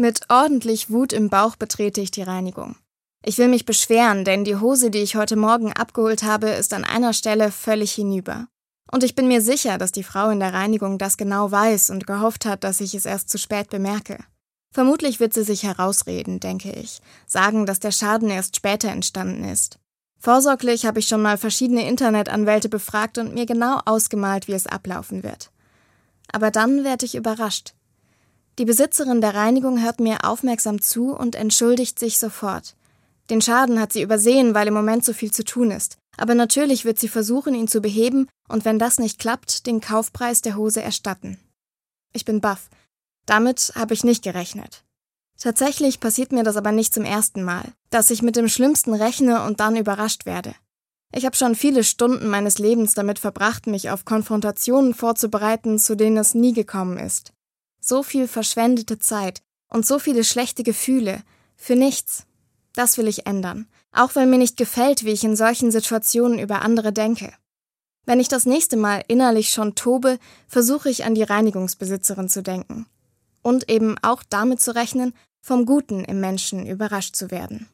Mit ordentlich Wut im Bauch betrete ich die Reinigung. Ich will mich beschweren, denn die Hose, die ich heute Morgen abgeholt habe, ist an einer Stelle völlig hinüber. Und ich bin mir sicher, dass die Frau in der Reinigung das genau weiß und gehofft hat, dass ich es erst zu spät bemerke. Vermutlich wird sie sich herausreden, denke ich, sagen, dass der Schaden erst später entstanden ist. Vorsorglich habe ich schon mal verschiedene Internetanwälte befragt und mir genau ausgemalt, wie es ablaufen wird. Aber dann werde ich überrascht. Die Besitzerin der Reinigung hört mir aufmerksam zu und entschuldigt sich sofort. Den Schaden hat sie übersehen, weil im Moment so viel zu tun ist. Aber natürlich wird sie versuchen, ihn zu beheben und wenn das nicht klappt, den Kaufpreis der Hose erstatten. Ich bin baff. Damit habe ich nicht gerechnet. Tatsächlich passiert mir das aber nicht zum ersten Mal, dass ich mit dem Schlimmsten rechne und dann überrascht werde. Ich habe schon viele Stunden meines Lebens damit verbracht, mich auf Konfrontationen vorzubereiten, zu denen es nie gekommen ist. So viel verschwendete Zeit und so viele schlechte Gefühle. Für nichts. Das will ich ändern. Auch wenn mir nicht gefällt, wie ich in solchen Situationen über andere denke. Wenn ich das nächste Mal innerlich schon tobe, versuche ich an die Reinigungsbesitzerin zu denken. Und eben auch damit zu rechnen, vom Guten im Menschen überrascht zu werden.